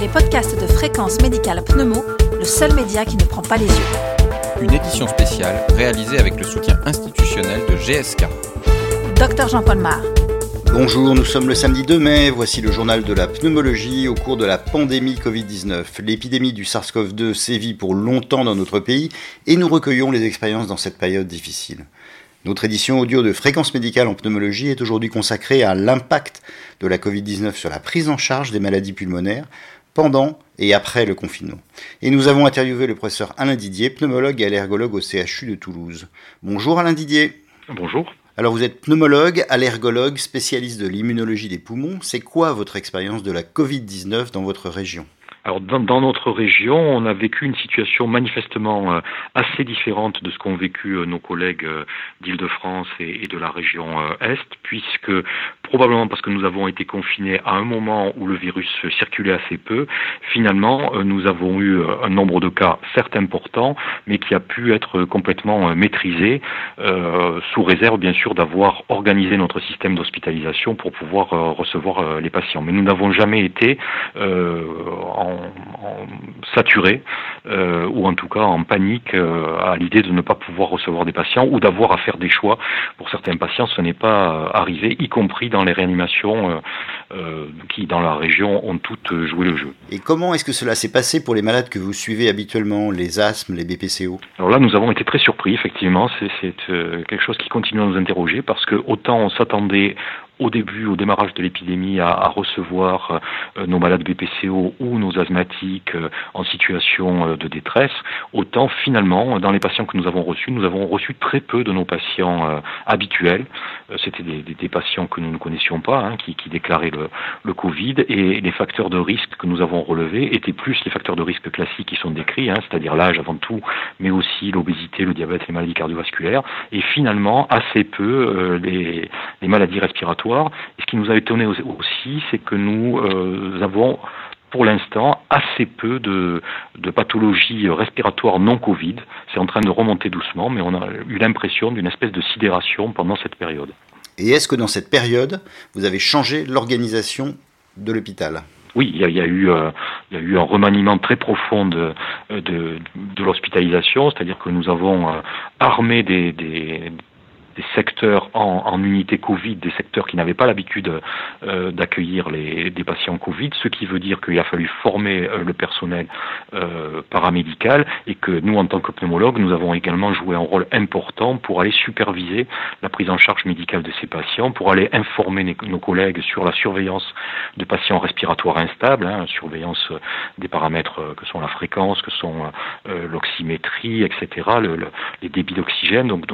les podcasts de Fréquence Médicale Pneumo, le seul média qui ne prend pas les yeux. Une édition spéciale réalisée avec le soutien institutionnel de GSK. Docteur Jean-Paul Mar. Bonjour, nous sommes le samedi 2 mai, voici le journal de la pneumologie au cours de la pandémie Covid-19. L'épidémie du SARS-CoV-2 sévit pour longtemps dans notre pays et nous recueillons les expériences dans cette période difficile. Notre édition audio de Fréquence médicale en pneumologie est aujourd'hui consacrée à l'impact de la Covid-19 sur la prise en charge des maladies pulmonaires pendant et après le confinement. Et nous avons interviewé le professeur Alain Didier, pneumologue et allergologue au CHU de Toulouse. Bonjour Alain Didier. Bonjour. Alors vous êtes pneumologue, allergologue, spécialiste de l'immunologie des poumons. C'est quoi votre expérience de la Covid-19 dans votre région? Alors dans, notre région, on a vécu une situation manifestement euh, assez différente de ce qu'ont vécu euh, nos collègues euh, d'Île-de-France et, de la région Est, puisque probablement parce que nous avons été confinés à un moment où le virus circulait assez peu, finalement nous avons eu un nombre de cas certes important, mais qui a pu être complètement maîtrisé, sous réserve bien sûr d'avoir organisé notre système d'hospitalisation pour pouvoir recevoir les patients. Mais nous n'avons jamais été en saturé euh, ou en tout cas en panique euh, à l'idée de ne pas pouvoir recevoir des patients ou d'avoir à faire des choix. Pour certains patients, ce n'est pas euh, arrivé, y compris dans les réanimations qui, dans la région, ont toutes joué le jeu. Et comment est-ce que cela s'est passé pour les malades que vous suivez habituellement, les asthmes, les BPCO Alors là, nous avons été très surpris, effectivement. C'est quelque chose qui continue à nous interroger parce que autant on s'attendait au début, au démarrage de l'épidémie, à, recevoir euh, nos malades BPCO ou nos asthmatiques euh, en situation euh, de détresse, autant finalement, dans les patients que nous avons reçus, nous avons reçu très peu de nos patients habituels. C'était des, patients que nous ne connaissions pas, hein, qui, déclaraient le, le, Covid, et les facteurs de risque que nous avons relevés étaient plus les facteurs de risque classiques qui sont décrits, hein, c'est-à-dire l'âge avant tout, mais aussi l'obésité, le diabète, les maladies cardiovasculaires, et finalement assez peu les maladies respiratoires et ce qui nous a étonné aussi, c'est que nous euh, avons pour l'instant assez peu de, pathologies respiratoires non Covid. C'est en train de remonter doucement, mais on a eu l'impression d'une espèce de sidération pendant cette période. Et est-ce que dans cette période, vous avez changé l'organisation de l'hôpital? Oui, il y, a, eu, euh, il y a eu un remaniement très profond de, de, l'hospitalisation, c'est-à-dire que nous avons euh, armé des, des secteurs en, unité Covid, des secteurs qui n'avaient pas l'habitude euh, d'accueillir les, des patients Covid, ce qui veut dire qu'il a fallu former euh, le personnel euh, paramédical et que nous, en tant que pneumologues, nous avons également joué un rôle important pour aller superviser la prise en charge médicale de ces patients, pour aller informer nos collègues sur la surveillance de patients respiratoires instables, hein, surveillance des paramètres que sont la fréquence, que sont l'oxymétrie, etc., le, les débits d'oxygène. Donc,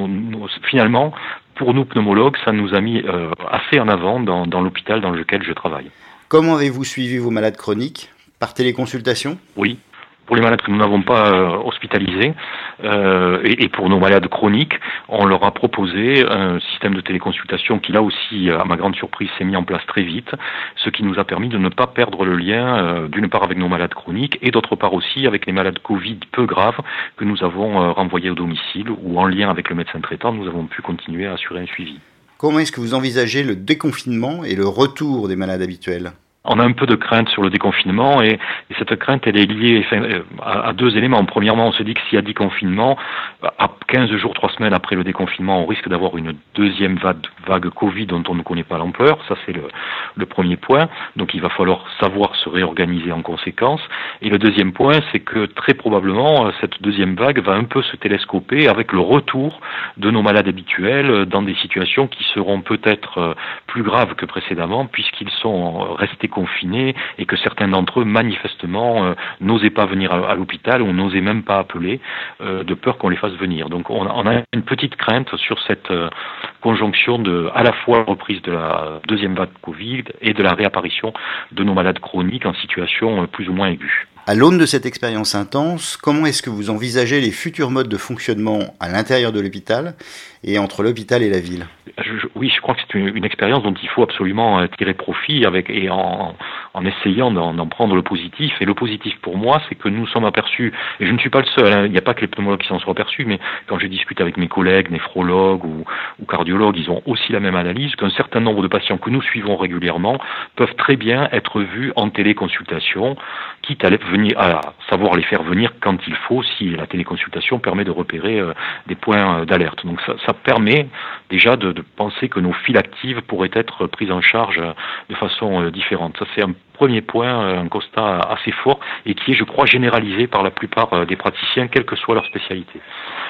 finalement, pour nous pneumologues, ça nous a mis euh, assez en avant dans, dans l'hôpital dans lequel je travaille. Comment avez-vous suivi vos malades chroniques? Par téléconsultation? Oui, pour les malades que nous n'avons pas euh, hospitalisés euh, et, pour nos malades chroniques, on leur a proposé un système de téléconsultation qui là aussi, à ma grande surprise, s'est mis en place très vite, ce qui nous a permis de ne pas perdre le lien euh, d'une part avec nos malades chroniques et d'autre part aussi avec les malades Covid peu graves que nous avons renvoyés au domicile ou en lien avec le médecin traitant, nous avons pu continuer à assurer un suivi. Comment est-ce que vous envisagez le déconfinement et le retour des malades habituels? On a un peu de crainte sur le déconfinement et, cette crainte elle est liée à, deux éléments. Premièrement, on se dit que s'il y a déconfinement, à 15 jours, 3 semaines après le déconfinement, on risque d'avoir une deuxième vague, Covid dont on ne connaît pas l'ampleur. Ça, c'est le, le, premier point. Donc, il va falloir savoir se réorganiser en conséquence. Et le deuxième point, c'est que très probablement, cette deuxième vague va un peu se télescoper avec le retour de nos malades habituels dans des situations qui seront peut-être plus graves que précédemment puisqu'ils sont restés confinés et que certains d'entre eux manifestement euh, n'osaient pas venir à, l'hôpital ou n'osaient même pas appeler euh, de peur qu'on les fasse venir. Donc on, a une petite crainte sur cette euh, conjonction de à la fois reprise de la deuxième vague Covid et de la réapparition de nos malades chroniques en situation plus ou moins aiguë. À l'aune de cette expérience intense, comment est-ce que vous envisagez les futurs modes de fonctionnement à l'intérieur de l'hôpital et entre l'hôpital et la ville? Oui, je crois que c'est une, expérience dont il faut absolument euh, tirer profit avec, et en, en essayant d'en prendre le positif. Et le positif pour moi, c'est que nous sommes aperçus, et je ne suis pas le seul, hein, il n'y a pas que les pneumologues qui s'en sont aperçus, mais quand je discute avec mes collègues, néphrologues ou, ou cardiologues, ils ont aussi la même analyse qu'un certain nombre de patients que nous suivons régulièrement peuvent très bien être vus en téléconsultation, quitte à, venir, à savoir les faire venir quand il faut, si la téléconsultation permet de repérer euh, des points euh, d'alerte. Donc ça, ça, permet déjà de, de, penser que nos files actives pourraient être prises en charge euh, de façon différente. Ça c'est premier point, un constat assez fort et qui est, je crois, généralisé par la plupart des praticiens, quelle que soit leur spécialité.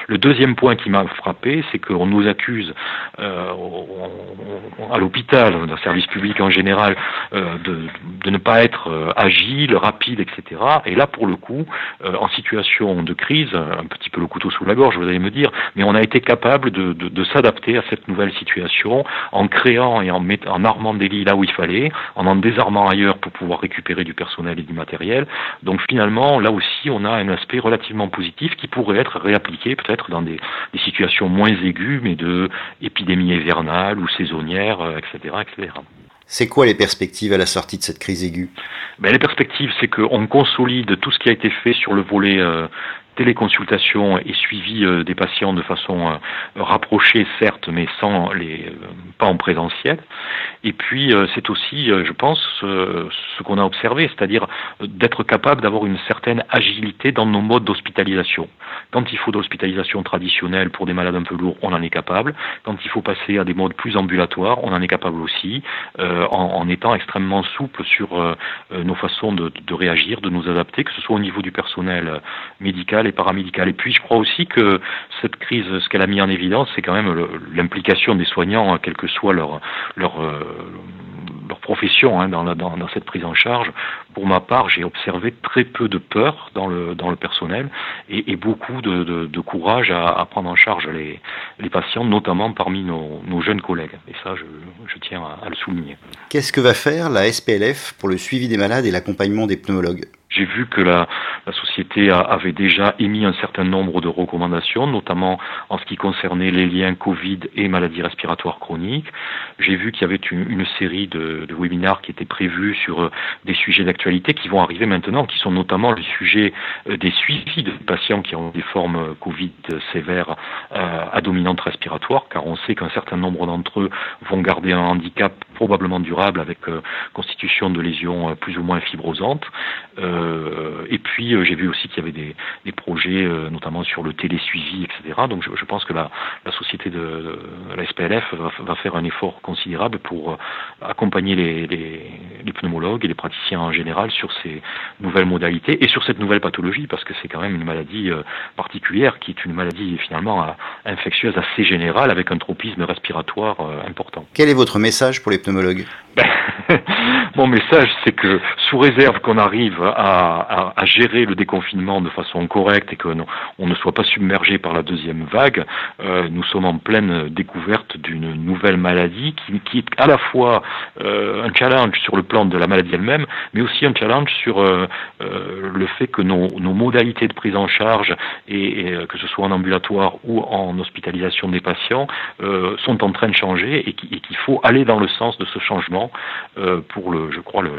Le deuxième point qui m'a frappé, c'est qu'on nous accuse euh, à l'hôpital, dans le service public en général, euh, de, ne pas être euh, agile, rapide, etc. Et là, pour le coup, euh, en situation de crise, un petit peu le couteau sous la gorge, vous allez me dire, mais on a été capable de, de, de s'adapter à cette nouvelle situation en créant et en, en armant des lits là où il fallait, en en désarmant ailleurs pour pouvoir récupérer du personnel et du matériel. Donc finalement, là aussi, on a un aspect relativement positif qui pourrait être réappliqué peut-être dans des, situations moins aiguës, mais de épidémie hivernale ou saisonnière, etc., euh, etc. C'est quoi les perspectives à la sortie de cette crise aiguë? Ben, Les perspectives, c'est qu'on consolide tout ce qui a été fait sur le volet euh, téléconsultation et suivi euh, des patients de façon euh, rapprochée, certes, mais sans les, euh, pas en présentiel. Et puis, c'est aussi, je pense, ce qu'on a observé, c'est-à-dire d'être capable d'avoir une certaine agilité dans nos modes d'hospitalisation. Quand il faut d'hospitalisation traditionnelle pour des malades un peu lourds, on en est capable. Quand il faut passer à des modes plus ambulatoires, on en est capable aussi, en, étant extrêmement souple sur nos façons de, de réagir, de nous adapter, que ce soit au niveau du personnel médical et paramédicales. Et puis je crois aussi que cette crise, ce qu'elle a mis en évidence, c'est quand même l'implication des soignants, quelle que soit leur, leur, euh, profession hein, dans, cette prise en charge. Pour ma part, j'ai observé très peu de peur dans le, personnel et, beaucoup de, courage à, prendre en charge les, patients, notamment parmi nos, jeunes collègues. Et ça, je, tiens à le souligner. Qu'est-ce que va faire la SPLF pour le suivi des malades et l'accompagnement des pneumologues? J'ai vu que la, société avait déjà émis un certain nombre de recommandations, notamment en ce qui concernait les liens Covid et maladies respiratoires chroniques. J'ai vu qu'il y avait une, série de, de, webinaires qui étaient prévus sur euh, des sujets d'actualité qui vont arriver maintenant, qui sont notamment le sujet euh, des suivis de patients qui ont des formes euh, Covid sévères à dominante respiratoire, car on sait qu'un certain nombre d'entre eux vont garder un handicap probablement durable avec constitution de lésions plus ou moins fibrosantes. Et puis euh, j'ai vu aussi qu'il y avait des, des projets, euh, notamment sur le télésuivi, etc. Donc je, je pense que la, la société de, de, la SPLF va, va, faire un effort considérable pour accompagner les, les, les, pneumologues et les praticiens en général sur ces nouvelles modalités et sur cette nouvelle pathologie, parce que c'est quand même une maladie particulière qui est une maladie finalement infectieuse assez générale avec un tropisme respiratoire important. Quel est votre message pour les pneumologues? Ben, Mon message, c'est que sous réserve qu'on arrive à, à, gérer le déconfinement de façon correcte et qu'on on ne soit pas submergé par la deuxième vague, euh, nous sommes en pleine découverte d'une nouvelle maladie qui, est à la fois euh, un challenge sur le plan de la maladie elle-même, mais aussi un challenge sur euh, le fait que nos, modalités de prise en charge, et, que ce soit en ambulatoire ou en hospitalisation des patients, sont en train de changer et qu'il faut aller dans le sens de ce changement pour, le, je crois, le,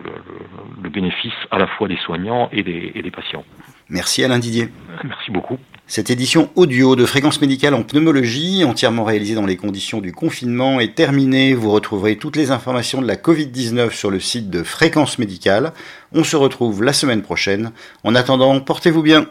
bénéfice à la fois des soignants et des, et des patients. Merci Alain Didier. Merci beaucoup. Cette édition audio de fréquence médicale en pneumologie, entièrement réalisée dans les conditions du confinement, est terminée. Vous retrouverez toutes les informations de la Covid-19 sur le site de Fréquence médicale. On se retrouve la semaine prochaine. En attendant, portez-vous bien.